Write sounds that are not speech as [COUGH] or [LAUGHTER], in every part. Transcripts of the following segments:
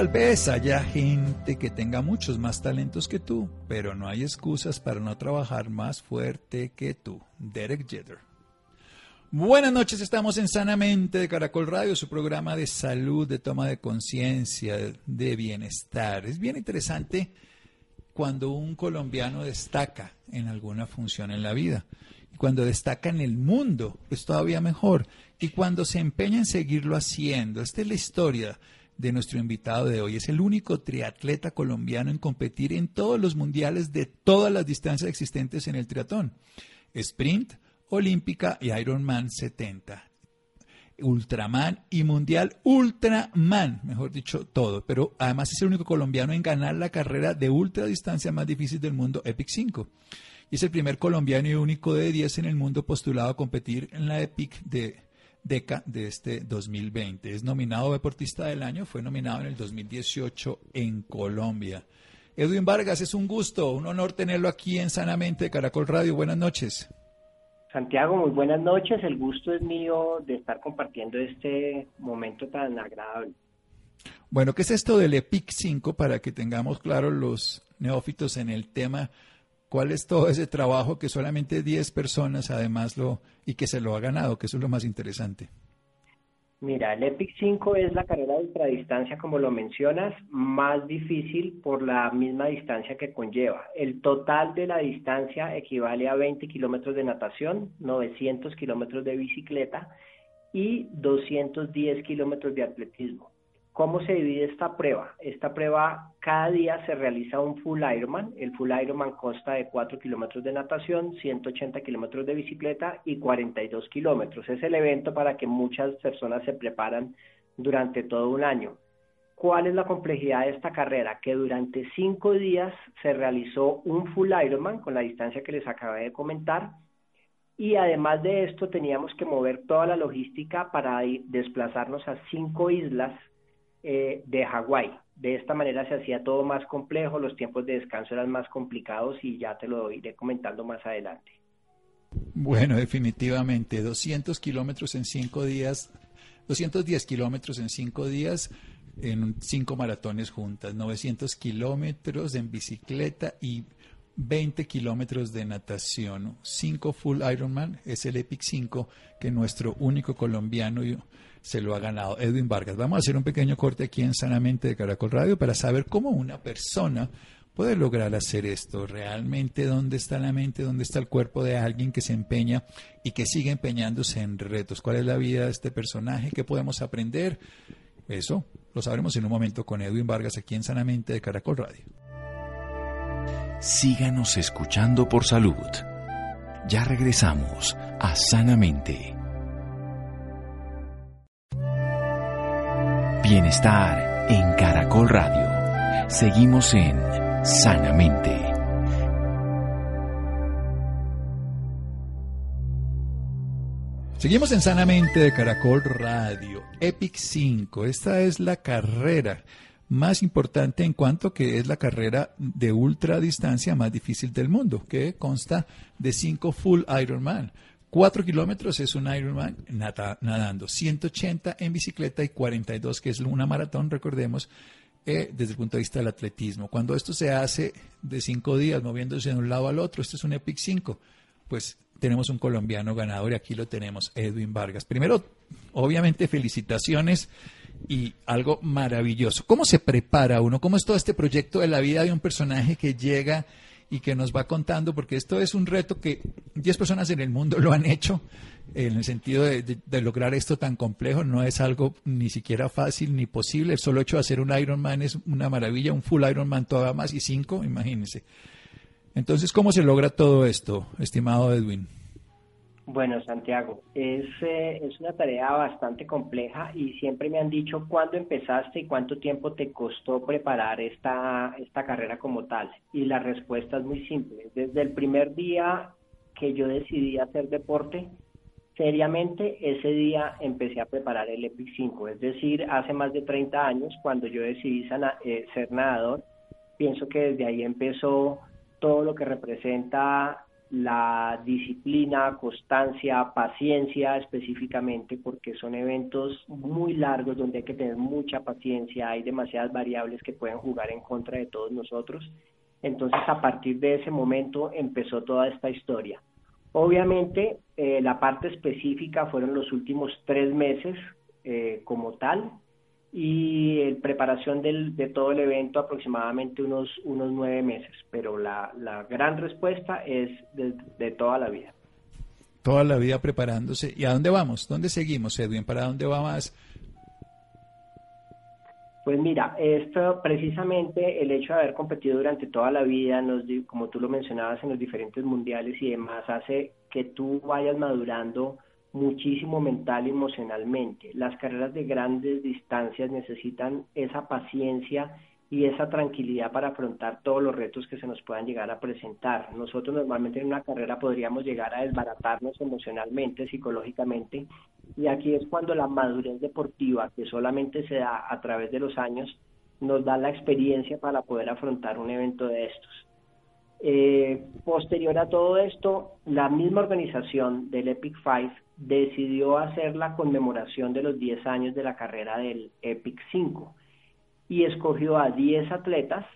Tal vez haya gente que tenga muchos más talentos que tú, pero no hay excusas para no trabajar más fuerte que tú. Derek Jeter. Buenas noches, estamos en Sanamente de Caracol Radio, su programa de salud, de toma de conciencia, de bienestar. Es bien interesante cuando un colombiano destaca en alguna función en la vida. Y cuando destaca en el mundo, es todavía mejor. Y cuando se empeña en seguirlo haciendo. Esta es la historia de nuestro invitado de hoy. Es el único triatleta colombiano en competir en todos los mundiales de todas las distancias existentes en el triatlón. Sprint, olímpica y Ironman 70. Ultraman y Mundial Ultraman, mejor dicho, todo. Pero además es el único colombiano en ganar la carrera de ultradistancia más difícil del mundo, Epic 5. Y es el primer colombiano y único de 10 en el mundo postulado a competir en la Epic de DECA de este 2020. Es nominado Deportista del Año, fue nominado en el 2018 en Colombia. Edwin Vargas, es un gusto, un honor tenerlo aquí en Sanamente de Caracol Radio. Buenas noches. Santiago, muy buenas noches. El gusto es mío de estar compartiendo este momento tan agradable. Bueno, ¿qué es esto del EPIC 5 para que tengamos claros los neófitos en el tema? ¿Cuál es todo ese trabajo que solamente 10 personas además lo y que se lo ha ganado, que eso es lo más interesante? Mira, el EPIC 5 es la carrera de ultradistancia, como lo mencionas, más difícil por la misma distancia que conlleva. El total de la distancia equivale a 20 kilómetros de natación, 900 kilómetros de bicicleta y 210 kilómetros de atletismo. ¿Cómo se divide esta prueba? Esta prueba cada día se realiza un full Ironman. El full Ironman consta de 4 kilómetros de natación, 180 kilómetros de bicicleta y 42 kilómetros. Es el evento para que muchas personas se preparan durante todo un año. ¿Cuál es la complejidad de esta carrera? Que durante cinco días se realizó un full Ironman con la distancia que les acabé de comentar y además de esto teníamos que mover toda la logística para desplazarnos a cinco islas eh, de Hawái. De esta manera se hacía todo más complejo, los tiempos de descanso eran más complicados y ya te lo iré comentando más adelante. Bueno, definitivamente, 200 kilómetros en cinco días, 210 kilómetros en cinco días en cinco maratones juntas, 900 kilómetros en bicicleta y 20 kilómetros de natación, cinco full Ironman, es el Epic 5 que nuestro único colombiano se lo ha ganado Edwin Vargas. Vamos a hacer un pequeño corte aquí en Sanamente de Caracol Radio para saber cómo una persona puede lograr hacer esto. Realmente, ¿dónde está la mente? ¿Dónde está el cuerpo de alguien que se empeña y que sigue empeñándose en retos? ¿Cuál es la vida de este personaje? ¿Qué podemos aprender? Eso lo sabremos en un momento con Edwin Vargas aquí en Sanamente de Caracol Radio. Síganos escuchando por salud. Ya regresamos a Sanamente. Bienestar en Caracol Radio. Seguimos en Sanamente. Seguimos en Sanamente de Caracol Radio. Epic 5. Esta es la carrera más importante en cuanto que es la carrera de ultra distancia más difícil del mundo, que consta de 5 full Ironman. 4 kilómetros es un Ironman nadando, 180 en bicicleta y 42 que es una maratón, recordemos, eh, desde el punto de vista del atletismo. Cuando esto se hace de 5 días moviéndose de un lado al otro, esto es un Epic 5, pues tenemos un colombiano ganador y aquí lo tenemos, Edwin Vargas. Primero, obviamente felicitaciones y algo maravilloso. ¿Cómo se prepara uno? ¿Cómo es todo este proyecto de la vida de un personaje que llega y que nos va contando, porque esto es un reto que 10 personas en el mundo [LAUGHS] lo han hecho, en el sentido de, lograr esto tan complejo, no es algo ni siquiera fácil ni posible, el solo hecho de hacer un Ironman es una maravilla, un full Ironman todavía más y cinco, imagínense. Entonces, ¿cómo se logra todo esto, estimado Edwin? Bueno, Santiago, es, eh, es una tarea bastante compleja y siempre me han dicho cuándo empezaste y cuánto tiempo te costó preparar esta, esta carrera como tal. Y la respuesta es muy simple. Desde el primer día que yo decidí hacer deporte, seriamente ese día empecé a preparar el EPIC 5. Es decir, hace más de 30 años, cuando yo decidí eh, ser nadador, pienso que desde ahí empezó todo lo que representa la disciplina, constancia, paciencia específicamente, porque son eventos muy largos donde hay que tener mucha paciencia, hay demasiadas variables que pueden jugar en contra de todos nosotros. Entonces, a partir de ese momento empezó toda esta historia. Obviamente, eh, la parte específica fueron los últimos tres meses eh, como tal, y en preparación del, de todo el evento aproximadamente unos, unos nueve meses, pero la, la gran respuesta es de, toda la vida. Toda la vida preparándose. ¿Y a dónde vamos? ¿Dónde seguimos, Edwin? ¿Para dónde va más? Pues mira, esto precisamente el hecho de haber competido durante toda la vida, nos, como tú lo mencionabas en los diferentes mundiales y demás, hace que tú vayas madurando muchísimo mental y emocionalmente. Las carreras de grandes distancias necesitan esa paciencia y esa tranquilidad para afrontar todos los retos que se nos puedan llegar a presentar. Nosotros normalmente en una carrera podríamos llegar a desbaratarnos emocionalmente, psicológicamente, y aquí es cuando la madurez deportiva, que solamente se da a través de los años, nos da la experiencia para poder afrontar un evento de estos. Eh, posterior a todo esto, la misma organización del Epic Five decidió hacer la conmemoración de los 10 años de la carrera del Epic 5 y escogió a 10 atletas,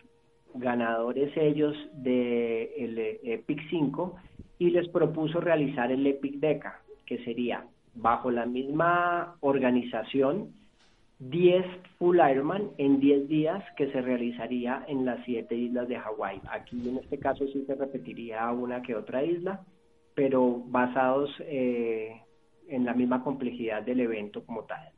ganadores ellos del Epic 5, y les propuso realizar el Epic Deca, que sería bajo la misma organización 10 full Ironman en 10 días que se realizaría en las 7 islas de Hawái. Aquí en este caso sí se repetiría una que otra isla, pero basados eh, en la misma complejidad del evento como tal.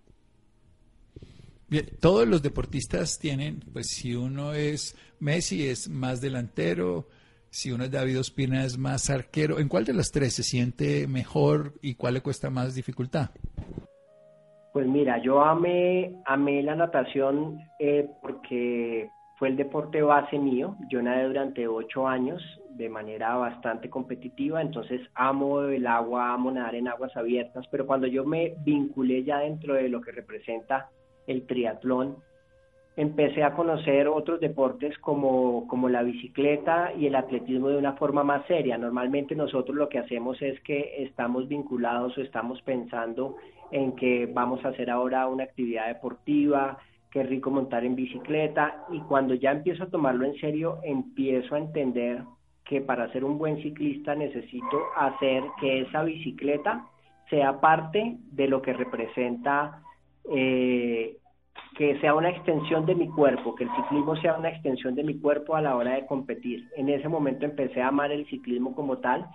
Bien, todos los deportistas tienen, pues si uno es Messi es más delantero, si uno es David Ospina es más arquero. ¿En cuál de las tres se siente mejor y cuál le cuesta más dificultad? Pues mira, yo amé, amé la natación eh, porque fue el deporte base mío. Yo nadé durante ocho años de manera bastante competitiva, entonces amo el agua, amo nadar en aguas abiertas, pero cuando yo me vinculé ya dentro de lo que representa el triatlón, empecé a conocer otros deportes como, como la bicicleta y el atletismo de una forma más seria. Normalmente nosotros lo que hacemos es que estamos vinculados o estamos pensando en que vamos a hacer ahora una actividad deportiva, qué rico montar en bicicleta y cuando ya empiezo a tomarlo en serio empiezo a entender que para ser un buen ciclista necesito hacer que esa bicicleta sea parte de lo que representa eh, que sea una extensión de mi cuerpo, que el ciclismo sea una extensión de mi cuerpo a la hora de competir. En ese momento empecé a amar el ciclismo como tal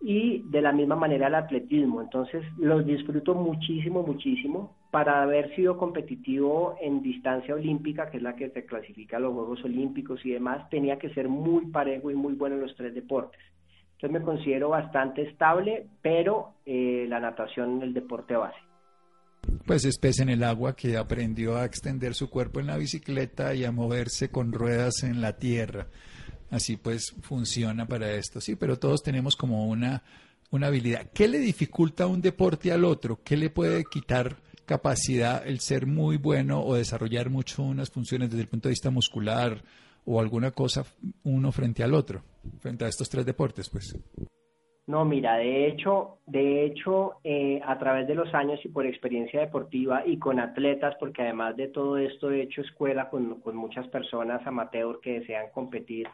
y de la misma manera el atletismo. Entonces los disfruto muchísimo, muchísimo. Para haber sido competitivo en distancia olímpica, que es la que se clasifica a los Juegos Olímpicos y demás, tenía que ser muy parejo y muy bueno en los tres deportes. Entonces me considero bastante estable, pero eh, la natación en el deporte base. Pues es pez en el agua que aprendió a extender su cuerpo en la bicicleta y a moverse con ruedas en la tierra. Así pues funciona para esto, sí, pero todos tenemos como una, una habilidad. ¿Qué le dificulta un deporte al otro? ¿Qué le puede quitar capacidad el ser muy bueno o desarrollar mucho unas funciones desde el punto de vista muscular o alguna cosa uno frente al otro, frente a estos tres deportes, pues? No, mira, de hecho, de hecho, eh, a través de los años y por experiencia deportiva y con atletas, porque además de todo esto he hecho escuela con, con muchas personas amateur que desean competir,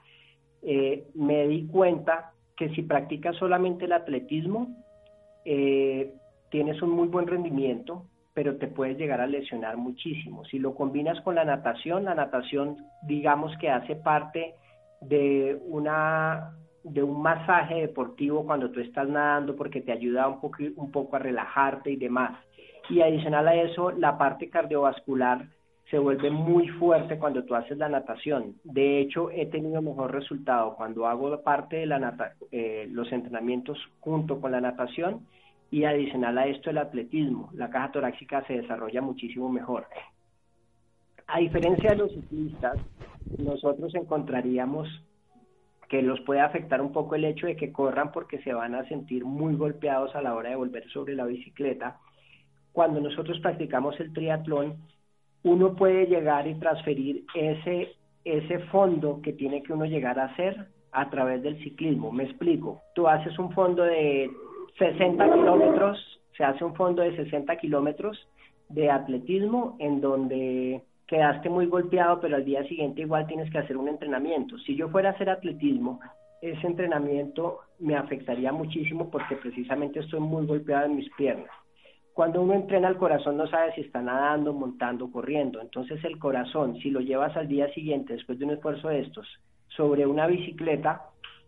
eh, me di cuenta que si practicas solamente el atletismo, eh, tienes un muy buen rendimiento, pero te puedes llegar a lesionar muchísimo. Si lo combinas con la natación, la natación digamos que hace parte de una de un masaje deportivo cuando tú estás nadando porque te ayuda un un poco a relajarte y demás. Y adicional a eso, la parte cardiovascular se vuelve muy fuerte cuando tú haces la natación. De hecho, he tenido mejor resultado cuando hago parte de la nata eh, los entrenamientos junto con la natación y adicional a esto el atletismo. La caja torácica se desarrolla muchísimo mejor. A diferencia de los ciclistas, nosotros encontraríamos que los puede afectar un poco el hecho de que corran porque se van a sentir muy golpeados a la hora de volver sobre la bicicleta. Cuando nosotros practicamos el triatlón, uno puede llegar y transferir ese, ese fondo que tiene que uno llegar a hacer a través del ciclismo. Me explico. Tú haces un fondo de 60 kilómetros, se hace un fondo de 60 kilómetros de atletismo en donde quedaste muy golpeado, pero al día siguiente igual tienes que hacer un entrenamiento. Si yo fuera a hacer atletismo, ese entrenamiento me afectaría muchísimo porque precisamente estoy muy golpeado en mis piernas. Cuando uno entrena el corazón no sabe si está nadando, montando, corriendo. Entonces el corazón, si lo llevas al día siguiente después de un esfuerzo de estos sobre una bicicleta,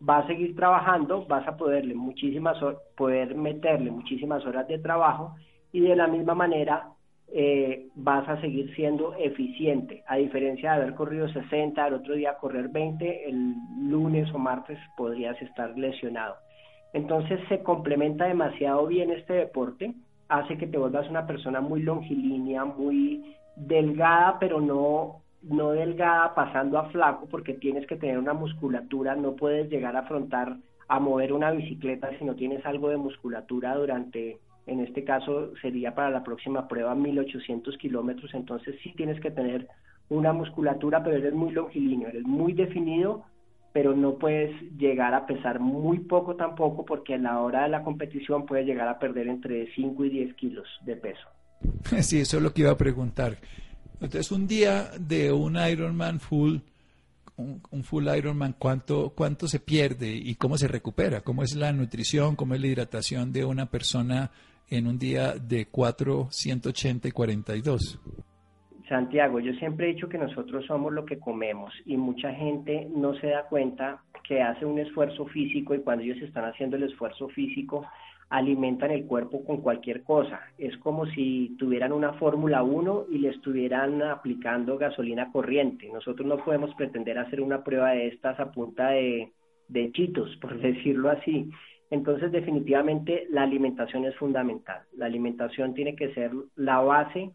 va a seguir trabajando, vas a poderle muchísimas poder meterle muchísimas horas de trabajo y de la misma manera eh, vas a seguir siendo eficiente. A diferencia de haber corrido 60, el otro día correr 20, el lunes o martes podrías estar lesionado. Entonces se complementa demasiado bien este deporte, hace que te vuelvas una persona muy longilínea, muy delgada, pero no, no delgada pasando a flaco, porque tienes que tener una musculatura, no puedes llegar a afrontar a mover una bicicleta si no tienes algo de musculatura durante en este caso sería para la próxima prueba 1800 kilómetros, entonces sí tienes que tener una musculatura, pero eres muy longilíneo, eres muy definido, pero no puedes llegar a pesar muy poco tampoco, porque a la hora de la competición puedes llegar a perder entre 5 y 10 kilos de peso. [LAUGHS] Sí, eso es lo que iba a preguntar. Entonces, un día de un Ironman full, un, un, full Ironman, ¿cuánto, ¿cuánto se pierde y cómo se recupera? ¿Cómo es la nutrición? ¿Cómo es la hidratación de una persona en un día de 4, 180 y 42? Santiago, yo siempre he dicho que nosotros somos lo que comemos y mucha gente no se da cuenta que hace un esfuerzo físico y cuando ellos están haciendo el esfuerzo físico alimentan el cuerpo con cualquier cosa. Es como si tuvieran una Fórmula 1 y le estuvieran aplicando gasolina corriente. Nosotros no podemos pretender hacer una prueba de estas a punta de, de chitos, por decirlo así. Entonces, definitivamente, la alimentación es fundamental. La alimentación tiene que ser la base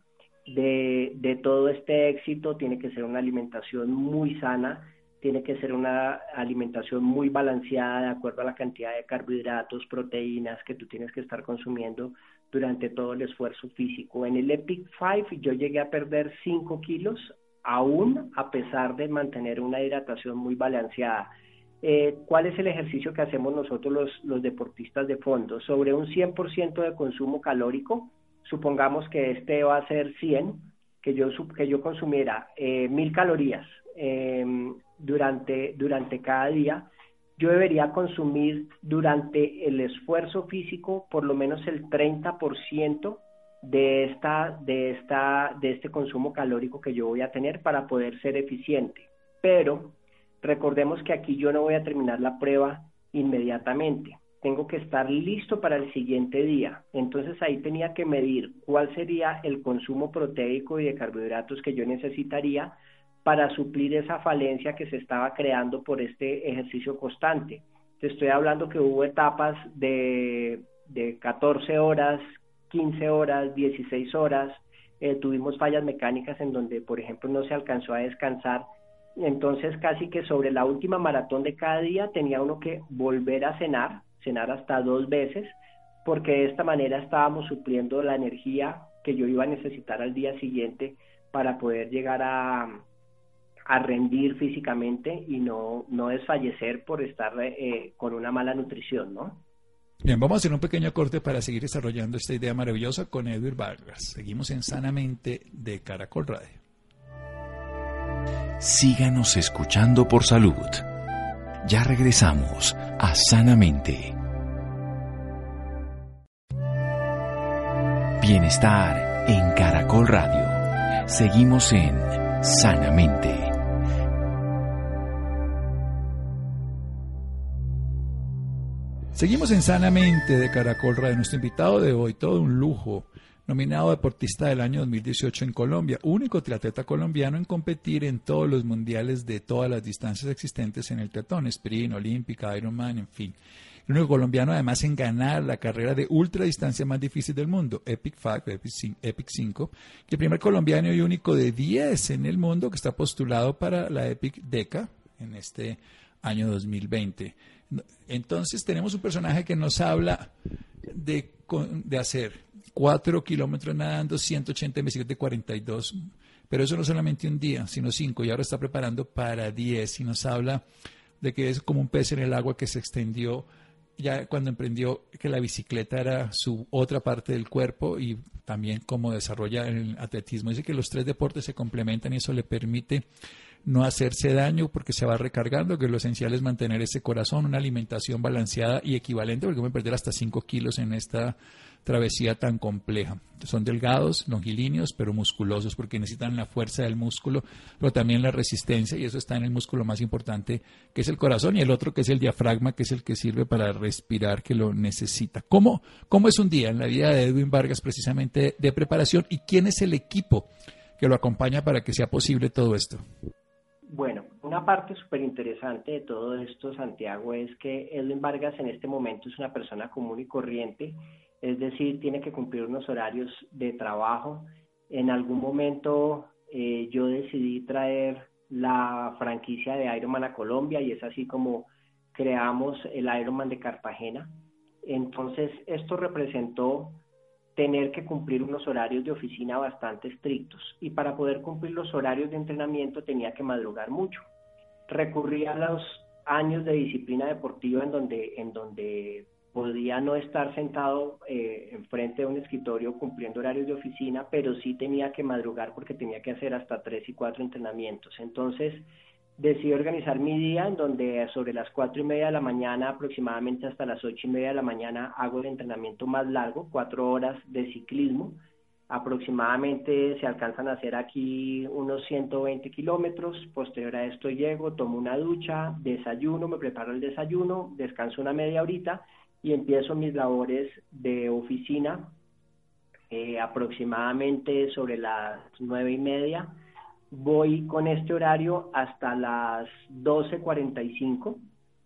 de, de, todo este éxito, tiene que ser una alimentación muy sana, tiene que ser una alimentación muy balanceada de acuerdo a la cantidad de carbohidratos, proteínas que tú tienes que estar consumiendo durante todo el esfuerzo físico. En el Epic 5 yo llegué a perder 5 kilos, aún a pesar de mantener una hidratación muy balanceada. Eh, ¿Cuál es el ejercicio que hacemos nosotros los, deportistas de fondo? Sobre un 100% de consumo calórico, supongamos que este va a ser 100, que yo, que yo consumiera eh, 1000 calorías em, durante, durante cada día, yo debería consumir durante el esfuerzo físico por lo menos el 30% de, esta, de, esta, de este consumo calórico que yo voy a tener para poder ser eficiente. Pero Recordemos que aquí yo no voy a terminar la prueba inmediatamente. Tengo que estar listo para el siguiente día. Entonces ahí tenía que medir cuál sería el consumo proteico y de carbohidratos que yo necesitaría para suplir esa falencia que se estaba creando por este ejercicio constante. Te estoy hablando que hubo etapas de, de 14 horas, 15 horas, 16 horas. Eh, tuvimos fallas mecánicas en donde, por ejemplo, no se alcanzó a descansar entonces casi que sobre la última maratón de cada día tenía uno que volver a cenar, cenar hasta dos veces, porque de esta manera estábamos supliendo la energía que yo iba a necesitar al día siguiente para poder llegar a, a rendir físicamente y no, no desfallecer por estar eh, con una mala nutrición, ¿no? Bien, vamos a hacer un pequeño corte para seguir desarrollando esta idea maravillosa con Edward Vargas. Seguimos en Sanamente de Caracol Radio síganos escuchando por salud. Ya regresamos a Sanamente. Bienestar en Caracol Radio. Seguimos en Sanamente. Seguimos en Sanamente de Caracol Radio. Nuestro invitado de hoy, todo un lujo, nominado Deportista del año 2018 en Colombia, único triatleta colombiano en competir en todos los mundiales de todas las distancias existentes en el triatlón, sprint, olímpica, Ironman, en fin. El único colombiano además en ganar la carrera de ultradistancia más difícil del mundo, Epic 5, Epic 5, que el primer colombiano y único de 10 en el mundo que está postulado para la Epic Deca en este año 2020. Entonces tenemos un personaje que nos habla de, de hacer 4 kilómetros nadando, 180 en bicicleta de 42, pero eso no solamente un día, sino 5, y ahora está preparando para 10 y nos habla de que es como un pez en el agua que se extendió ya cuando emprendió que la bicicleta era su otra parte del cuerpo y también cómo desarrolla el atletismo. Dice que los tres deportes se complementan y eso le permite no hacerse daño porque se va recargando, que lo esencial es mantener ese corazón, una alimentación balanceada y equivalente, porque me perder hasta 5 kilos en esta travesía tan compleja. Son delgados, longilíneos, pero musculosos porque necesitan la fuerza del músculo, pero también la resistencia y eso está en el músculo más importante que es el corazón y el otro que es el diafragma que es el que sirve para respirar que lo necesita. ¿Cómo, cómo es un día en la vida de Edwin Vargas precisamente de preparación y quién es el equipo que lo acompaña para que sea posible todo esto? Bueno, una parte súper interesante de todo esto, Santiago, es que Edwin Vargas en este momento es una persona común y corriente es decir, tiene que cumplir unos horarios de trabajo. En algún momento eh, yo decidí traer la franquicia de Ironman a Colombia y es así como creamos el Ironman de Cartagena. Entonces, esto representó tener que cumplir unos horarios de oficina bastante estrictos y para poder cumplir los horarios de entrenamiento tenía que madrugar mucho. Recurrí a los años de disciplina deportiva en donde, en donde podía no estar sentado eh, enfrente de un escritorio cumpliendo horarios de oficina, pero sí tenía que madrugar porque tenía que hacer hasta tres y cuatro entrenamientos. Entonces decidí organizar mi día en donde sobre las cuatro y media de la mañana aproximadamente hasta las ocho y media de la mañana hago el entrenamiento más largo, cuatro horas de ciclismo. Aproximadamente se alcanzan a hacer aquí unos 120 kilómetros. Posterior a esto llego, tomo una ducha, desayuno, me preparo el desayuno, descanso una media horita y empiezo mis labores de oficina eh, aproximadamente sobre las nueve y media. Voy con este horario hasta las 12.45,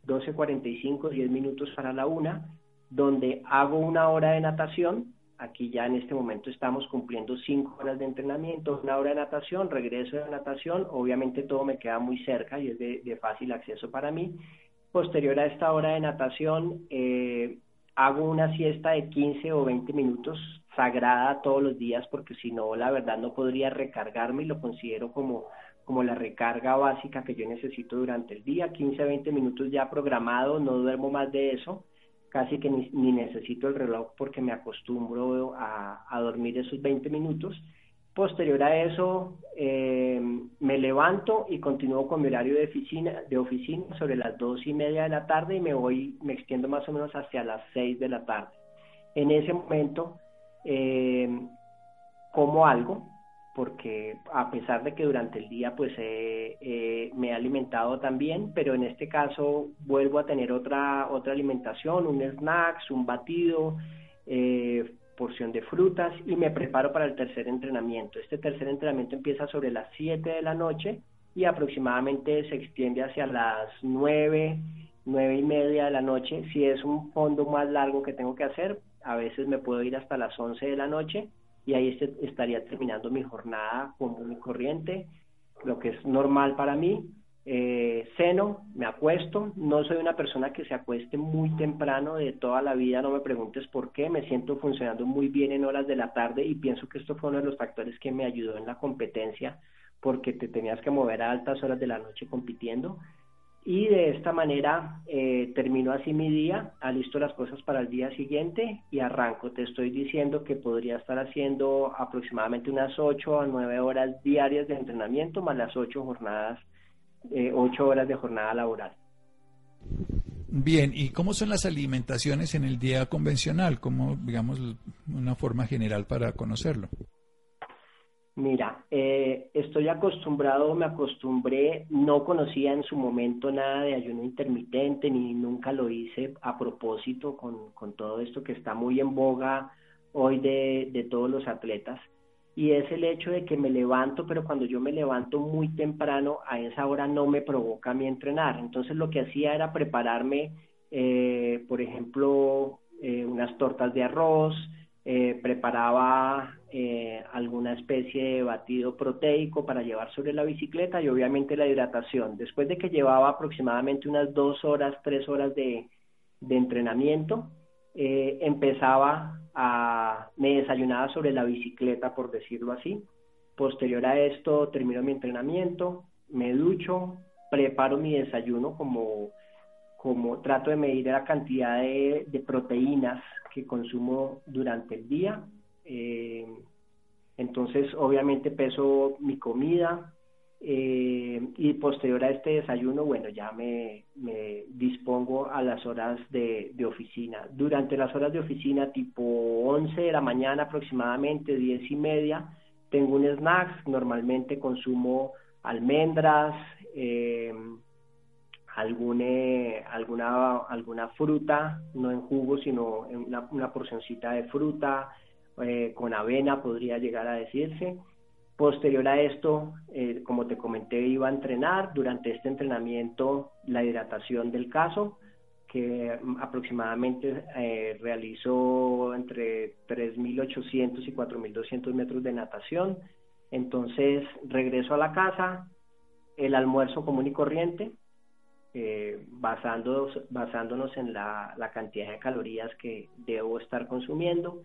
12.45, 10 minutos para la una, donde hago una hora de natación. Aquí ya en este momento estamos cumpliendo cinco horas de entrenamiento, una hora de natación, regreso de natación. Obviamente todo me queda muy cerca y es de fácil acceso para mí Posterior a esta hora de natación, eh, hago una siesta de 15 o 20 minutos sagrada todos los días porque si no, la verdad no podría recargarme y lo considero como, como la recarga básica que yo necesito durante el día. 15 a 20 minutos ya programado, no duermo más de eso, casi que ni, necesito el reloj porque me acostumbro a dormir esos 20 minutos Posterior a eso, eh, me levanto y continúo con mi horario de oficina, de oficina sobre las dos y media de la tarde y me voy, me extiendo más o menos hacia las seis de la tarde. En ese momento, eh, como algo, porque a pesar de que durante el día pues me he alimentado también, pero en este caso vuelvo a tener otra, otra alimentación, un snacks, un batido, eh, porción de frutas y me preparo para el tercer entrenamiento. Este tercer entrenamiento empieza sobre las 7 de la noche y aproximadamente se extiende hacia las 9, 9 y media de la noche. Si es un fondo más largo que tengo que hacer, a veces me puedo ir hasta las 11 de la noche y ahí este, estaría terminando mi jornada como mi corriente, lo que es normal para mí eh, ceno, me acuesto, no soy una persona que se acueste muy temprano de toda la vida, no me preguntes por qué, me siento funcionando muy bien en horas de la tarde y pienso que esto fue uno de los factores que me ayudó en la competencia porque te tenías que mover a altas horas de la noche compitiendo y de esta manera eh, termino así mi día, alisto las cosas para el día siguiente y arranco. Te estoy diciendo que podría estar haciendo aproximadamente unas 8 a 9 horas diarias de entrenamiento más las 8 jornadas eh, ocho horas de jornada laboral. Bien, ¿y cómo son las alimentaciones en el día convencional? ¿Cómo, digamos, una forma general para conocerlo? Mira, eh, estoy acostumbrado, me acostumbré, no conocía en su momento nada de ayuno intermitente, ni nunca lo hice a propósito con, con todo esto que está muy en boga hoy de, de todos los atletas y es el hecho de que me levanto, pero cuando yo me levanto muy temprano, a esa hora no me provoca mi entrenar. Entonces lo que hacía era prepararme, eh, por ejemplo, eh, unas tortas de arroz, eh, preparaba alguna especie de batido proteico para llevar sobre la bicicleta y obviamente la hidratación. Después de que llevaba aproximadamente unas dos horas, tres horas de, de entrenamiento, empezaba a, me desayunaba sobre la bicicleta, por decirlo así. Posterior a esto, termino mi entrenamiento, me ducho, preparo mi desayuno como, como trato de medir la cantidad de, proteínas que consumo durante el día. Eh, entonces, obviamente peso mi comida, eh, y posterior a este desayuno, bueno, ya me, dispongo a las horas de, oficina. Durante las horas de oficina, tipo 11 de la mañana aproximadamente, 10 y media, tengo un snack. Normalmente consumo almendras, eh, alguna, alguna fruta, no en jugo, sino en una, una porcioncita de fruta, eh, con avena podría llegar a decirse Posterior a esto, eh, como te comenté, iba a entrenar. Durante este entrenamiento, la hidratación del caso, que aproximadamente eh, realizó entre 3.800 y 4.200 metros de natación. Entonces, regreso a la casa, el almuerzo común y corriente, eh, basándonos, basándonos en la cantidad de calorías que debo estar consumiendo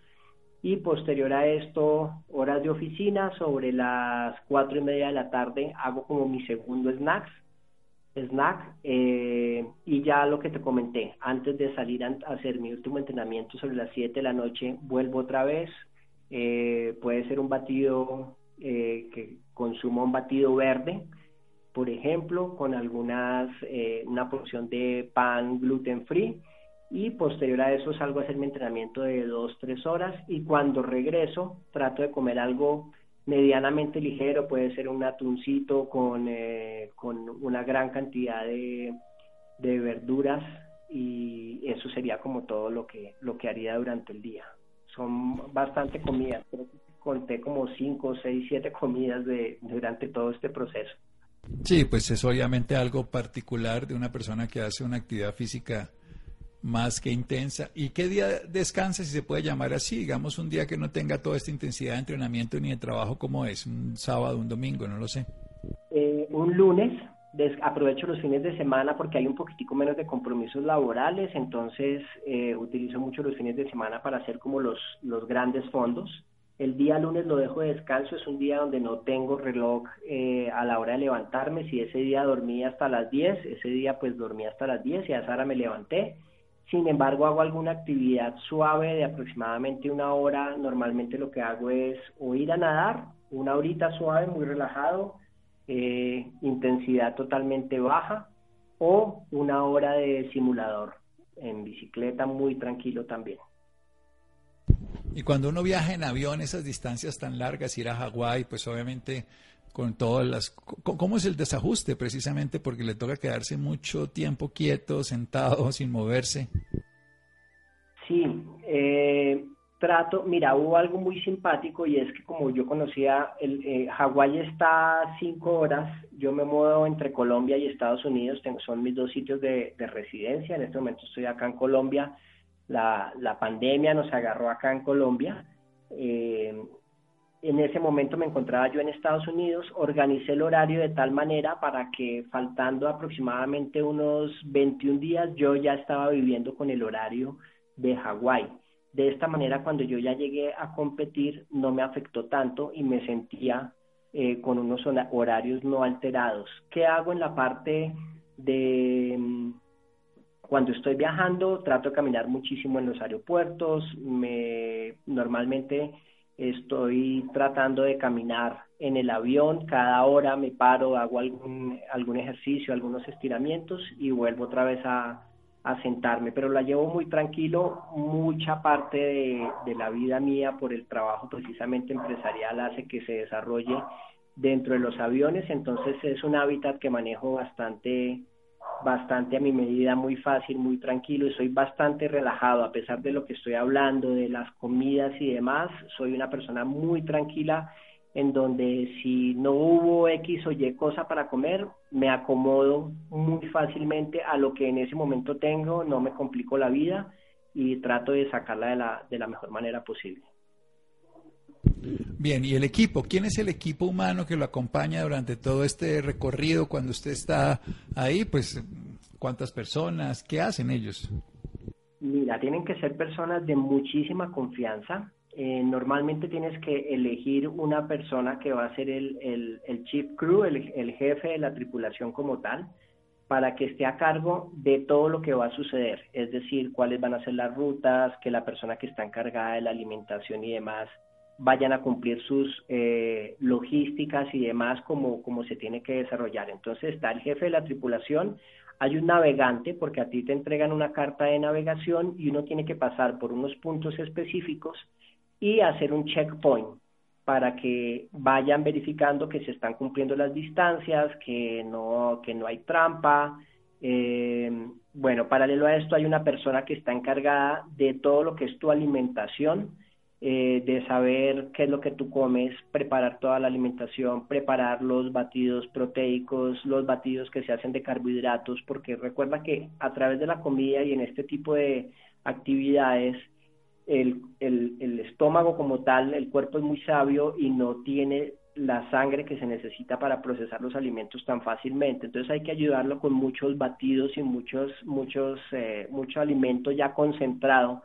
y posterior a esto, horas de oficina, sobre las cuatro y media de la tarde hago como mi segundo snack, snack eh, y ya lo que te comenté, antes de salir a hacer mi último entrenamiento sobre las 7 de la noche, vuelvo otra vez, eh, puede ser un batido eh, que consuma un batido verde, por ejemplo, con algunas, una porción de pan gluten free, y posterior a eso salgo a hacer mi entrenamiento de dos, tres horas y cuando regreso trato de comer algo medianamente ligero, puede ser un atuncito con, eh, con una gran cantidad de, de verduras y eso sería como todo lo que, lo que haría durante el día. Son bastante comidas, creo que conté como cinco, seis, siete comidas de, durante todo este proceso. Sí, pues es obviamente algo particular de una persona que hace una actividad física más que intensa. ¿Y qué día descansa, si se puede llamar así? Digamos, un día que no tenga toda esta intensidad de entrenamiento ni de trabajo como es, un sábado, un domingo, no lo sé. Eh, un lunes, aprovecho los fines de semana porque hay un poquitico menos de compromisos laborales, entonces eh, utilizo mucho los fines de semana para hacer como los, los grandes fondos. El día lunes lo dejo de descanso, es un día donde no tengo reloj eh, a la hora de levantarme. Si ese día dormí hasta las 10, ese día pues dormí hasta las 10 y a esa hora me levanté sin embargo, hago alguna actividad suave de aproximadamente una hora. Normalmente lo que hago es o ir a nadar, una horita suave, muy relajado, eh, intensidad totalmente baja, o una hora de simulador en bicicleta, muy tranquilo también. Y cuando uno viaja en avión esas distancias tan largas, ir a Hawái, pues obviamente con todas las... ¿Cómo es el desajuste precisamente? Porque le toca quedarse mucho tiempo quieto, sentado, sin moverse. Sí, eh, trato, mira, hubo algo muy simpático y es que como yo conocía, el eh, Hawái está cinco horas, yo me muevo entre Colombia y Estados Unidos, son mis dos sitios de, residencia, en este momento estoy acá en Colombia, la, la pandemia nos agarró acá en Colombia. Eh, en ese momento me encontraba yo en Estados Unidos, organicé el horario de tal manera para que faltando aproximadamente unos 21 días yo ya estaba viviendo con el horario de Hawái. De esta manera cuando yo ya llegué a competir no me afectó tanto y me sentía eh, con unos horarios no alterados. ¿Qué hago en la parte de mm, cuando estoy viajando? Trato de caminar muchísimo en los aeropuertos, me normalmente estoy tratando de caminar en el avión, cada hora me paro, hago algún, algún ejercicio, algunos estiramientos y vuelvo otra vez a, sentarme, pero la llevo muy tranquilo, mucha parte de, de, la vida mía por el trabajo precisamente empresarial hace que se desarrolle dentro de los aviones, entonces es un hábitat que manejo bastante bastante a mi medida, muy fácil, muy tranquilo y soy bastante relajado a pesar de lo que estoy hablando, de las comidas y demás. Soy una persona muy tranquila en donde si no hubo X o Y cosa para comer, me acomodo muy fácilmente a lo que en ese momento tengo, no me complico la vida y trato de sacarla de la, de la mejor manera posible. Bien, ¿y el equipo? ¿Quién es el equipo humano que lo acompaña durante todo este recorrido cuando usted está ahí? Pues, ¿cuántas personas? ¿Qué hacen ellos? Mira, tienen que ser personas de muchísima confianza. Eh, normalmente tienes que elegir una persona que va a ser el, el, chief crew, el, el jefe de la tripulación como tal, para que esté a cargo de todo lo que va a suceder, es decir, cuáles van a ser las rutas, que la persona que está encargada de la alimentación y demás vayan a cumplir sus eh, logísticas y demás como, como se tiene que desarrollar. Entonces está el jefe de la tripulación, hay un navegante porque a ti te entregan una carta de navegación y uno tiene que pasar por unos puntos específicos y hacer un checkpoint para que vayan verificando que se están cumpliendo las distancias, que no, que no hay trampa. Eh, bueno, paralelo a esto hay una persona que está encargada de todo lo que es tu alimentación, eh, de saber qué es lo que tú comes, preparar toda la alimentación, preparar los batidos proteicos, los batidos que se hacen de carbohidratos, porque recuerda que a través de la comida y en este tipo de actividades, el, el, el estómago como tal, el cuerpo es muy sabio y no tiene la sangre que se necesita para procesar los alimentos tan fácilmente. Entonces hay que ayudarlo con muchos batidos y muchos, muchos, eh, mucho alimento ya concentrado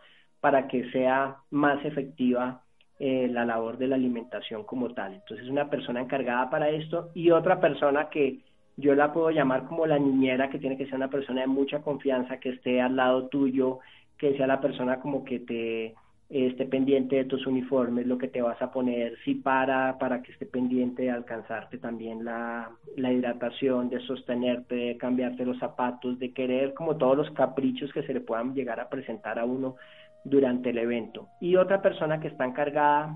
para que sea más efectiva eh, la labor de la alimentación como tal. Entonces, una persona encargada para esto y otra persona que yo la puedo llamar como la niñera, que tiene que ser una persona de mucha confianza, que esté al lado tuyo, que sea la persona como que te esté pendiente de tus uniformes, lo que te vas a poner, si para, para que esté pendiente de alcanzarte también la, la hidratación, de sostenerte, de cambiarte los zapatos, de querer como todos los caprichos que se le puedan llegar a presentar a uno durante el evento. Y otra persona que está encargada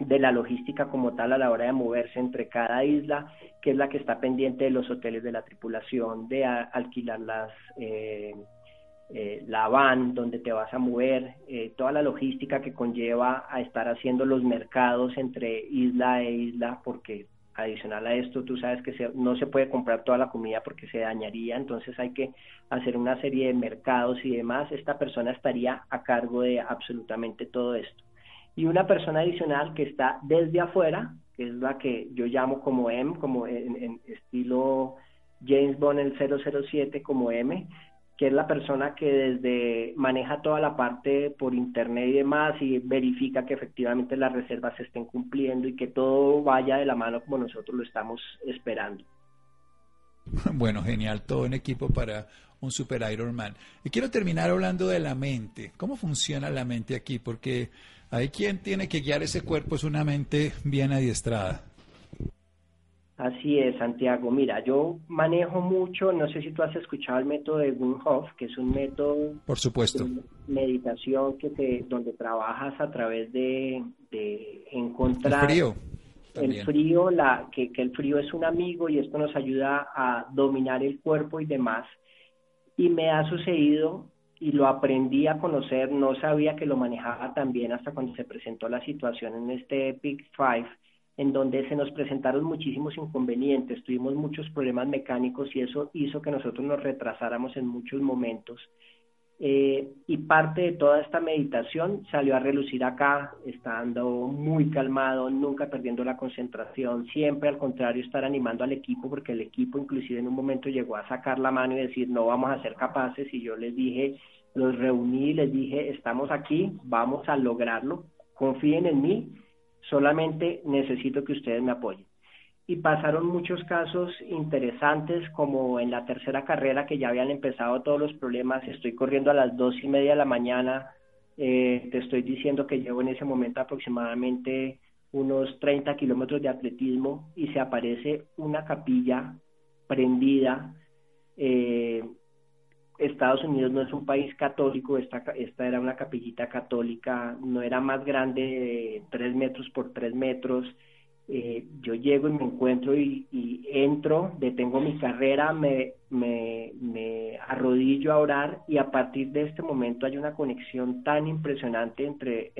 de la logística como tal a la hora de moverse entre cada isla, que es la que está pendiente de los hoteles de la tripulación, de alquilar las, eh, eh, la van donde te vas a mover, eh, toda la logística que conlleva a estar haciendo los mercados entre isla e isla, porque Adicional a esto, tú sabes que no se puede comprar toda la comida porque se dañaría, entonces hay que hacer una serie de mercados y demás. Esta persona estaría a cargo de absolutamente todo esto. Y una persona adicional que está desde afuera, que es la que yo llamo como M, como en estilo James Bond el 007 como M, que es la persona que desde maneja toda la parte por internet y demás y verifica que efectivamente las reservas se estén cumpliendo y que todo vaya de la mano como nosotros lo estamos esperando. [LAUGHS] Bueno, genial, todo en equipo para un super Ironman. Y quiero terminar hablando de la mente. ¿Cómo funciona la mente aquí? Porque hay quien tiene que guiar ese cuerpo, es una mente bien adiestrada. Así es, Santiago. Mira, yo manejo mucho, no sé si tú has escuchado el método de Wim Hof, que es un método Por supuesto. de meditación que te, donde trabajas a través de, encontrar el frío, el frío la, que, que el frío es un amigo y esto nos ayuda a dominar el cuerpo y demás. Y me ha sucedido y lo aprendí a conocer, no sabía que lo manejaba tan bien hasta cuando se presentó la situación en este Epic Five en donde se nos presentaron muchísimos inconvenientes, tuvimos muchos problemas mecánicos y eso hizo que nosotros nos retrasáramos en muchos momentos. Eh, y parte de toda esta meditación salió a relucir acá, estando muy calmado, nunca perdiendo la concentración, siempre al contrario estar animando al equipo, porque el equipo inclusive en un momento llegó a sacar la mano y decir no vamos a ser capaces y yo les dije, los reuní, les dije estamos aquí, vamos a lograrlo, confíen en mí solamente necesito que ustedes me apoyen. Y pasaron muchos casos interesantes, como en la tercera carrera que ya habían empezado todos los problemas, estoy corriendo a las dos y media de la mañana, eh, te estoy diciendo que llevo en ese momento aproximadamente unos 30 kilómetros de atletismo y se aparece una capilla prendida eh, Estados Unidos no es un país católico, esta, esta era una capillita católica, no era más grande de tres metros por tres metros, eh, yo llego y me encuentro y, entro, detengo mi carrera, me, me, arrodillo a orar y a partir de este momento hay una conexión tan impresionante entre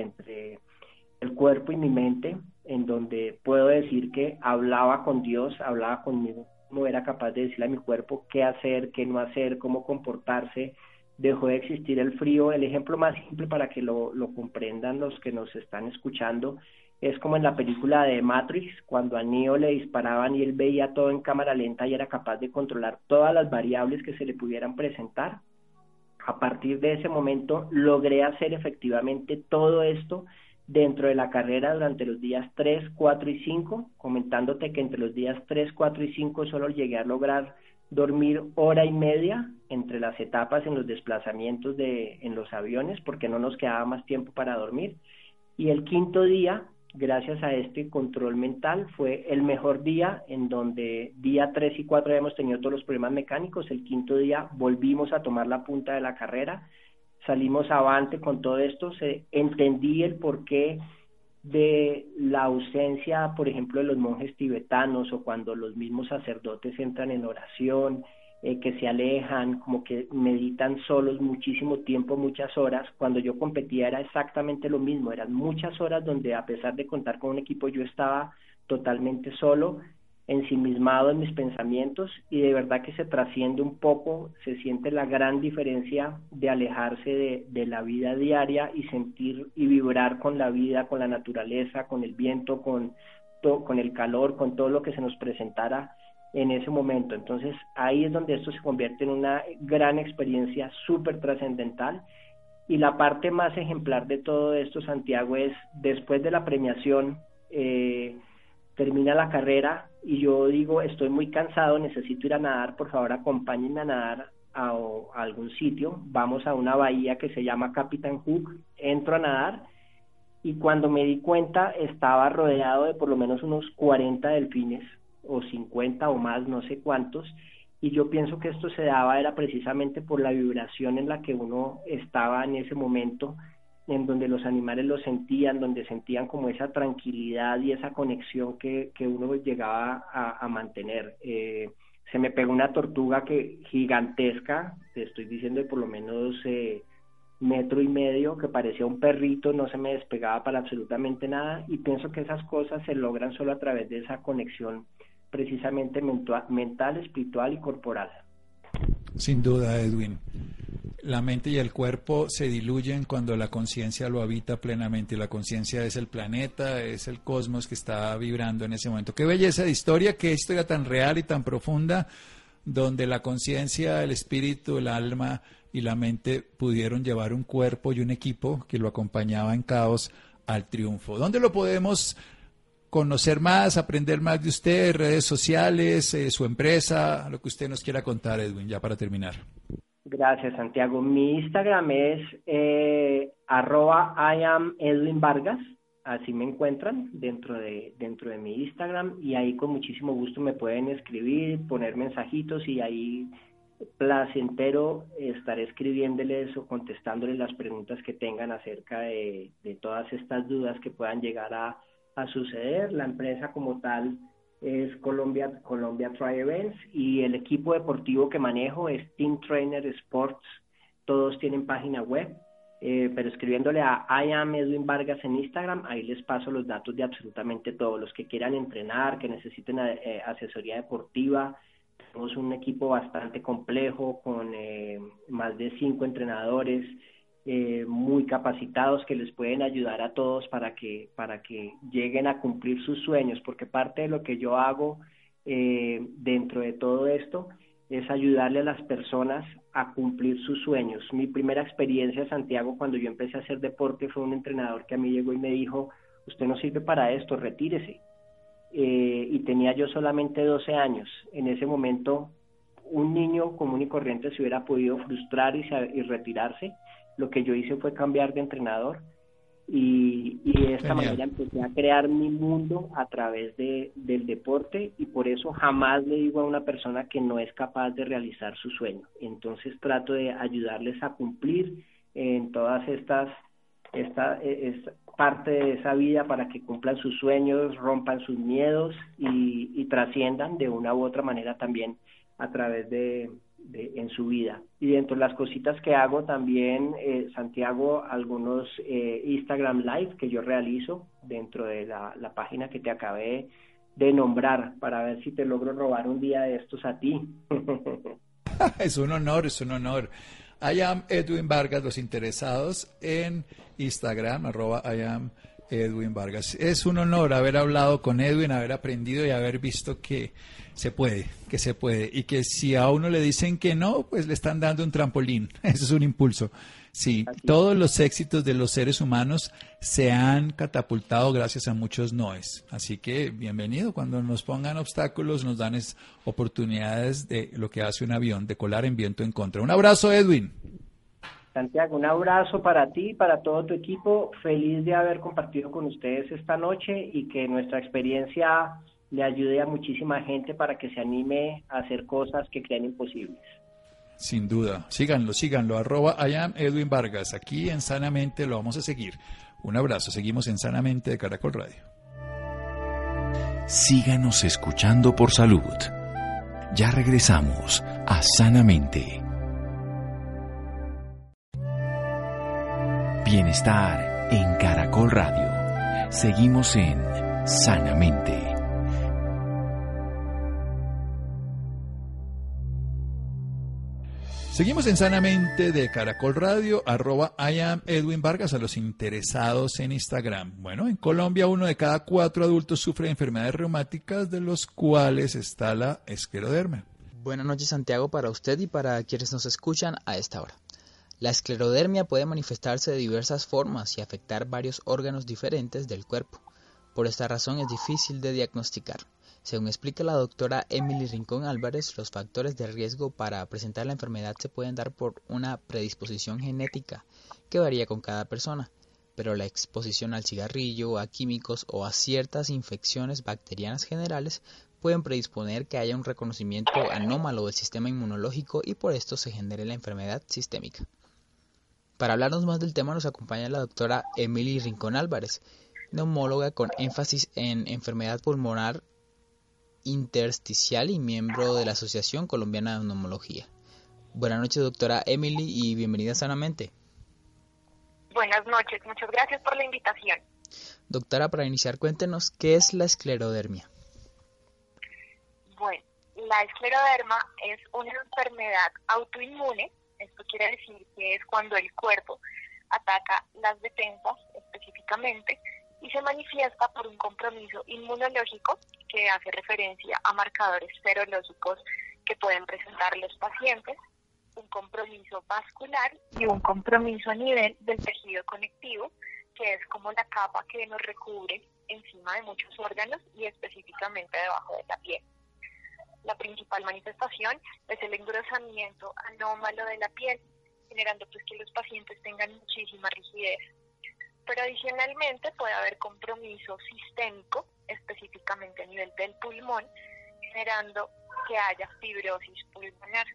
el cuerpo y mi mente, en donde puedo decir que hablaba con Dios, hablaba conmigo, no era capaz de decirle a mi cuerpo qué hacer, qué no hacer, cómo comportarse, dejó de existir el frío. El ejemplo más simple para que lo, lo comprendan los que nos están escuchando es como en la película de Matrix, cuando a Neo le disparaban y él veía todo en cámara lenta y era capaz de controlar todas las variables que se le pudieran presentar. A partir de ese momento logré hacer efectivamente todo esto dentro de la carrera durante los días 3, 4 y 5, comentándote que entre los días 3, 4 y 5 solo llegué a lograr dormir hora y media entre las etapas en los desplazamientos de en los aviones porque no nos quedaba más tiempo para dormir. Y el quinto día gracias a este control mental, fue el mejor día en donde día 3 y 4 habíamos tenido todos los problemas mecánicos, el quinto día volvimos a tomar la punta de la carrera, salimos avante con todo esto, se, entendí el porqué de la ausencia, por ejemplo, de los monjes tibetanos o cuando los mismos sacerdotes entran en oración, eh, que se alejan, como que meditan solos muchísimo tiempo, muchas horas. Cuando yo competía era exactamente lo mismo, eran muchas horas donde a pesar de contar con un equipo yo estaba totalmente solo, ensimismado en mis pensamientos y de verdad que se trasciende un poco, se siente la gran diferencia de alejarse de, de la vida diaria y sentir y vibrar con la vida, con la naturaleza, con el viento, con, con el calor, con todo lo que se nos presentara en ese momento. Entonces ahí es donde esto se convierte en una gran experiencia súper trascendental. Y la parte más ejemplar de todo esto, Santiago, es después de la premiación, eh, termina la carrera y yo digo, estoy muy cansado, necesito ir a nadar, por favor acompáñenme a nadar a, algún sitio. Vamos a una bahía que se llama Capitán Hook, entro a nadar y cuando me di cuenta estaba rodeado de por lo menos unos 40 delfines o 50 o más, no sé cuántos, y yo pienso que esto se daba era precisamente por la vibración en la que uno estaba en ese momento, en donde los animales lo sentían, donde sentían como esa tranquilidad y esa conexión que, que uno llegaba a, mantener. Eh, se me pegó una tortuga que gigantesca, te estoy diciendo de por lo menos eh, metro y medio, que parecía un perrito, no se me despegaba para absolutamente nada, y pienso que esas cosas se logran solo a través de esa conexión precisamente mental, espiritual y corporal. Sin duda, Edwin. La mente y el cuerpo se diluyen cuando la conciencia lo habita plenamente. La conciencia es el planeta, es el cosmos que está vibrando en ese momento. Qué belleza de historia, qué historia tan real y tan profunda, donde la conciencia, el espíritu, el alma y la mente pudieron llevar un cuerpo y un equipo que lo acompañaba en caos al triunfo. ¿Dónde lo podemos conocer más, aprender más de usted, redes sociales, eh, su empresa, lo que usted nos quiera contar, Edwin, ya para terminar. Gracias, Santiago. Mi Instagram es eh, arroba I Edwin Vargas, así me encuentran dentro de, dentro de mi Instagram y ahí con muchísimo gusto me pueden escribir, poner mensajitos y ahí placentero estaré escribiéndoles o contestándoles las preguntas que tengan acerca de todas estas dudas que puedan llegar a, a suceder. La empresa como tal es Colombia, Colombia Tri Events y el equipo deportivo que manejo es Team Trainer Sports. Todos tienen página web, eh, pero escribiéndole a I am Edwin Vargas en Instagram, ahí les paso los datos de absolutamente todos los que quieran entrenar, que necesiten eh, asesoría deportiva. Tenemos un equipo bastante complejo con eh, más de cinco entrenadores eh, muy capacitados que les pueden ayudar a todos para que, para que lleguen a cumplir sus sueños, porque parte de lo que yo hago eh, dentro de todo esto es ayudarle a las personas a cumplir sus sueños. Mi primera experiencia, Santiago, cuando yo empecé a hacer deporte, fue un entrenador que a mí llegó y me dijo, usted no sirve para esto, retírese. Eh, y tenía yo solamente 12 años. En ese momento, un niño común y corriente se hubiera podido frustrar y, y retirarse lo que yo hice fue cambiar de entrenador y, de esta manera empecé a crear mi mundo a través de, del deporte y por eso jamás le digo a una persona que no es capaz de realizar su sueño. Entonces trato de ayudarles a cumplir en todas estas esta es parte de esa vida para que cumplan sus sueños, rompan sus miedos y, trasciendan de una u otra manera también a través de, en su vida. Y dentro de las cositas que hago también, eh, Santiago, algunos eh, Instagram Live que yo realizo dentro de la, página que te acabé de nombrar para ver si te logro robar un día de estos a ti. [LAUGHS] es un honor, es un honor. I am Edwin Vargas, los interesados en Instagram, arroba I am Edwin Vargas. Es un honor haber hablado con Edwin, haber aprendido y haber visto que se puede, que se puede. Y que si a uno le dicen que no, pues le están dando un trampolín. [LAUGHS] Eso es un impulso. Sí, todos los éxitos de los seres humanos se han catapultado gracias a muchos noes. Así que bienvenido. Cuando nos pongan obstáculos, nos dan oportunidades de lo que hace un avión, de colar en viento en contra. Un abrazo, Edwin. Santiago, un abrazo para ti y para todo tu equipo. Feliz de haber compartido con ustedes esta noche y que nuestra experiencia le ayude a muchísima gente para que se anime a hacer cosas que crean imposibles. Sin duda. Síganlo, síganlo. Arroba I am Edwin Vargas. Aquí en Sanamente lo vamos a seguir. Un abrazo. Seguimos en Sanamente de Caracol Radio. Síganos escuchando por salud. Ya regresamos a Sanamente. Bienestar en Caracol Radio. Seguimos en Sanamente. Seguimos en Sanamente de Caracol Radio, arroba I am Edwin Vargas a los interesados en Instagram. Bueno, en Colombia uno de cada cuatro adultos sufre de enfermedades reumáticas, de los cuales está la esclerodermia. Buenas noches Santiago para usted y para quienes nos escuchan a esta hora. La esclerodermia puede manifestarse de diversas formas y afectar varios órganos diferentes del cuerpo. Por esta razón es difícil de diagnosticar. Según explica la doctora Emily Rincón Álvarez, los factores de riesgo para presentar la enfermedad se pueden dar por una predisposición genética que varía con cada persona, pero la exposición al cigarrillo, a químicos o a ciertas infecciones bacterianas generales pueden predisponer que haya un reconocimiento anómalo del sistema inmunológico y por esto se genere la enfermedad sistémica. Para hablarnos más del tema nos acompaña la doctora Emily Rincón Álvarez, neumóloga con énfasis en enfermedad pulmonar intersticial y miembro de la Asociación Colombiana de Neumología. Buenas noches, doctora Emily, y bienvenida sanamente. Buenas noches, muchas gracias por la invitación. Doctora, para iniciar, cuéntenos qué es la esclerodermia. Bueno, la escleroderma es una enfermedad autoinmune. Esto quiere decir que es cuando el cuerpo ataca las defensas específicamente y se manifiesta por un compromiso inmunológico que hace referencia a marcadores serológicos que pueden presentar los pacientes, un compromiso vascular y un compromiso a nivel del tejido conectivo, que es como la capa que nos recubre encima de muchos órganos y específicamente debajo de la piel. La principal manifestación es el engrosamiento anómalo de la piel, generando pues que los pacientes tengan muchísima rigidez pero adicionalmente puede haber compromiso sistémico, específicamente a nivel del pulmón, generando que haya fibrosis pulmonar.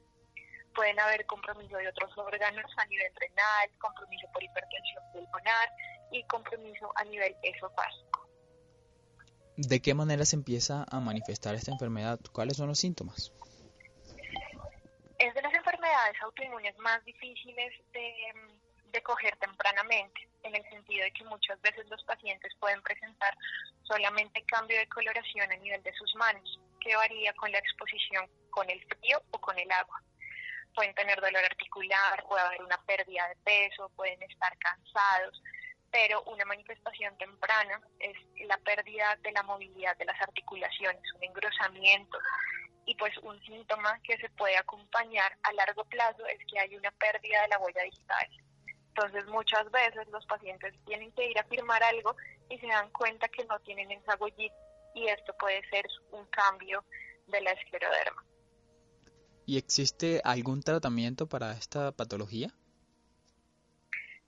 Pueden haber compromiso de otros órganos a nivel renal, compromiso por hipertensión pulmonar y compromiso a nivel esofágico. ¿De qué manera se empieza a manifestar esta enfermedad? ¿Cuáles son los síntomas? Es de las enfermedades autoinmunes más difíciles de, coger tempranamente en el sentido de que muchas veces los pacientes pueden presentar solamente cambio de coloración a nivel de sus manos, que varía con la exposición con el frío o con el agua. Pueden tener dolor articular, puede haber una pérdida de peso, pueden estar cansados, pero una manifestación temprana es la pérdida de la movilidad de las articulaciones, un engrosamiento y pues un síntoma que se puede acompañar a largo plazo es que hay una pérdida de la huella digital entonces muchas veces los pacientes tienen que ir a firmar algo y se dan cuenta que no tienen esa y esto puede ser un cambio de la escleroderma. ¿Y existe algún tratamiento para esta patología?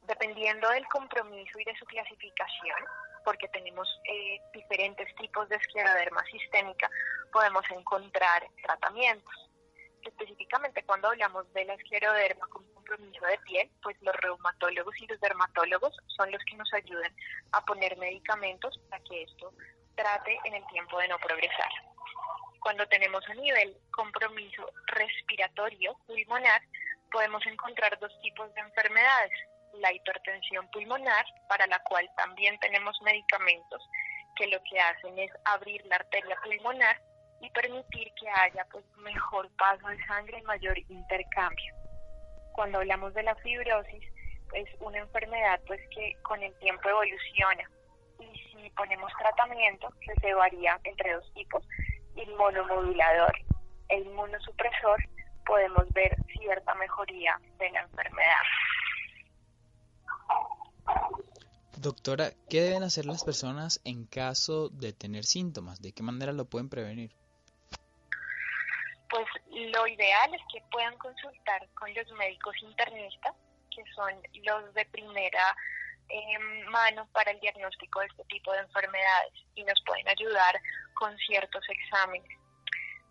Dependiendo del compromiso y de su clasificación, porque tenemos eh, diferentes tipos de escleroderma sistémica, podemos encontrar tratamientos. Específicamente cuando hablamos de la escleroderma con compromiso de piel, pues los reumatólogos y los dermatólogos son los que nos ayudan a poner medicamentos para que esto trate en el tiempo de no progresar. Cuando tenemos a nivel compromiso respiratorio pulmonar, podemos encontrar dos tipos de enfermedades. La hipertensión pulmonar, para la cual también tenemos medicamentos que lo que hacen es abrir la arteria pulmonar y permitir que haya pues mejor paso de sangre y mayor intercambio. Cuando hablamos de la fibrosis, es una enfermedad pues que con el tiempo evoluciona y si ponemos tratamiento que se varía entre dos tipos, inmunomodulador e inmunosupresor, podemos ver cierta mejoría de la enfermedad. Doctora, ¿qué deben hacer las personas en caso de tener síntomas? ¿De qué manera lo pueden prevenir? Pues lo ideal es que puedan consultar con los médicos internistas, que son los de primera em, mano para el diagnóstico de este tipo de enfermedades y nos pueden ayudar con ciertos exámenes.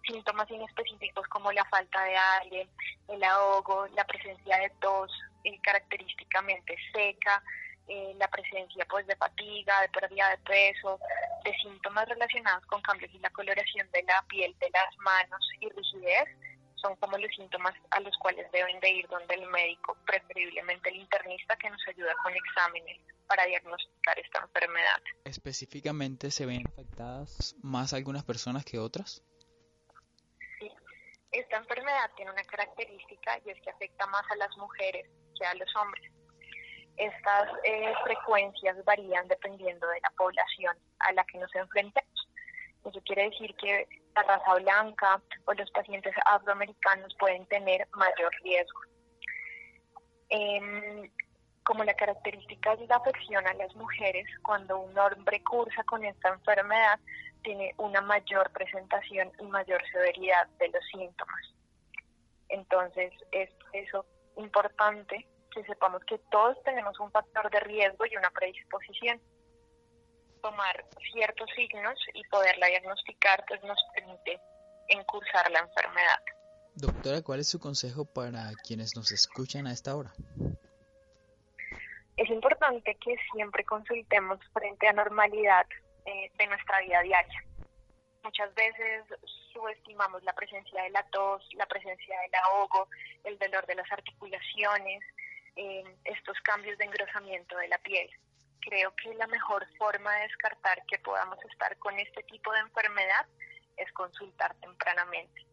Síntomas inespecíficos como la falta de aire, el ahogo, la presencia de tos eh, característicamente seca, eh, la presencia pues de fatiga, de pérdida de peso, de síntomas relacionados con cambios en la coloración de la piel, de las manos y rigidez, son como los síntomas a los cuales deben de ir donde el médico, preferiblemente el internista, que nos ayuda con exámenes para diagnosticar esta enfermedad. ¿Específicamente se ven afectadas más algunas personas que otras? Sí, esta enfermedad tiene una característica y es que afecta más a las mujeres que a los hombres. Estas eh, frecuencias varían dependiendo de la población a la que nos enfrentemos. Eso quiere decir que la raza blanca o los pacientes afroamericanos pueden tener mayor riesgo. Em, como la característica de la afección a las mujeres, cuando un hombre cursa con esta enfermedad, tiene una mayor presentación y mayor severidad de los síntomas. Entonces, es eso importante que sepamos que todos tenemos un factor de riesgo y una predisposición. Tomar ciertos signos y poderla diagnosticar pues nos permite encursar la enfermedad. Doctora, ¿cuál es su consejo para quienes nos escuchan a esta hora? Es importante que siempre consultemos frente a normalidad eh, de nuestra vida diaria. Muchas veces subestimamos la presencia de la tos, la presencia del ahogo, el dolor de las articulaciones, estos cambios de engrosamiento de la piel. Creo que la mejor forma de descartar que podamos estar con este tipo de enfermedad es consultar tempranamente.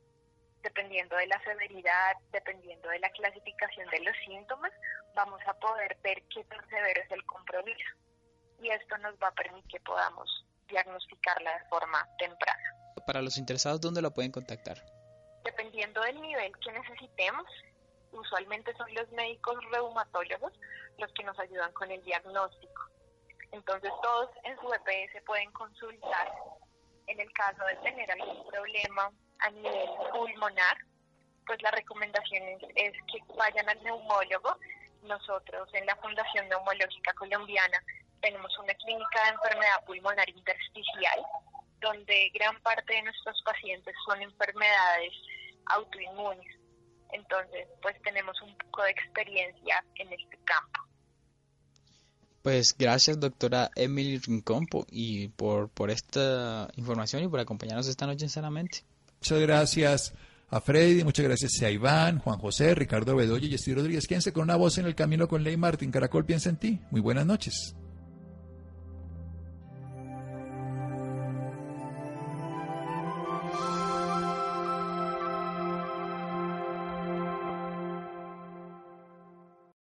Dependiendo de la severidad, dependiendo de la clasificación de los síntomas, vamos a poder ver qué tan severo es el compromiso. Y esto nos va a permitir que podamos diagnosticarla de forma temprana. Para los interesados, ¿dónde lo pueden contactar? Dependiendo del nivel que necesitemos, usualmente son los médicos reumatólogos los que nos ayudan con el diagnóstico. Entonces todos en su EPS pueden consultar en el caso de tener algún problema a nivel pulmonar, pues la recomendación es, que vayan al neumólogo. Nosotros en la Fundación Neumológica Colombiana tenemos una clínica de enfermedad pulmonar intersticial, donde gran parte de nuestros pacientes son enfermedades autoinmunes. Entonces, pues tenemos un poco de experiencia en este campo. Pues gracias, doctora Emily Rincón, y por, por esta información y por acompañarnos esta noche en Sanamente. Muchas gracias a Freddy, muchas gracias a Iván, Juan José, Ricardo Bedoya y Steve Rodríguez. Quédense con una voz en el camino con Ley Martín. Caracol piensa en ti. Muy buenas noches.